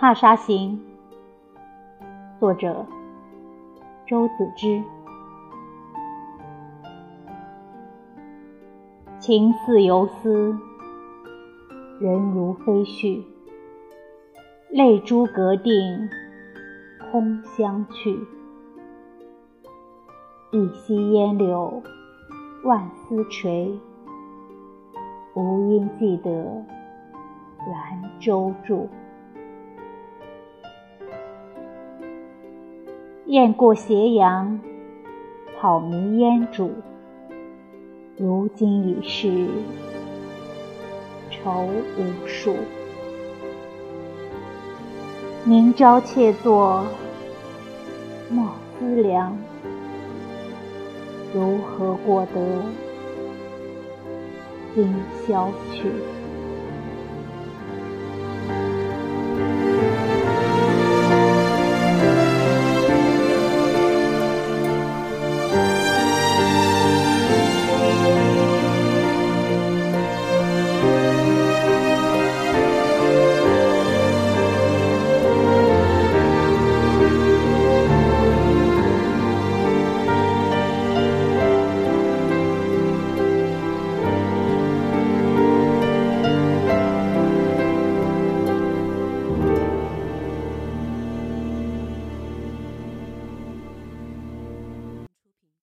踏沙行》，作者周子之。情似游丝，人如飞絮，泪珠隔定，空相去。一夕烟柳，万丝垂，无因记得兰舟住。雁过斜阳，草迷烟渚。如今已是愁无数。明朝妾作莫思量，如何过得今宵去？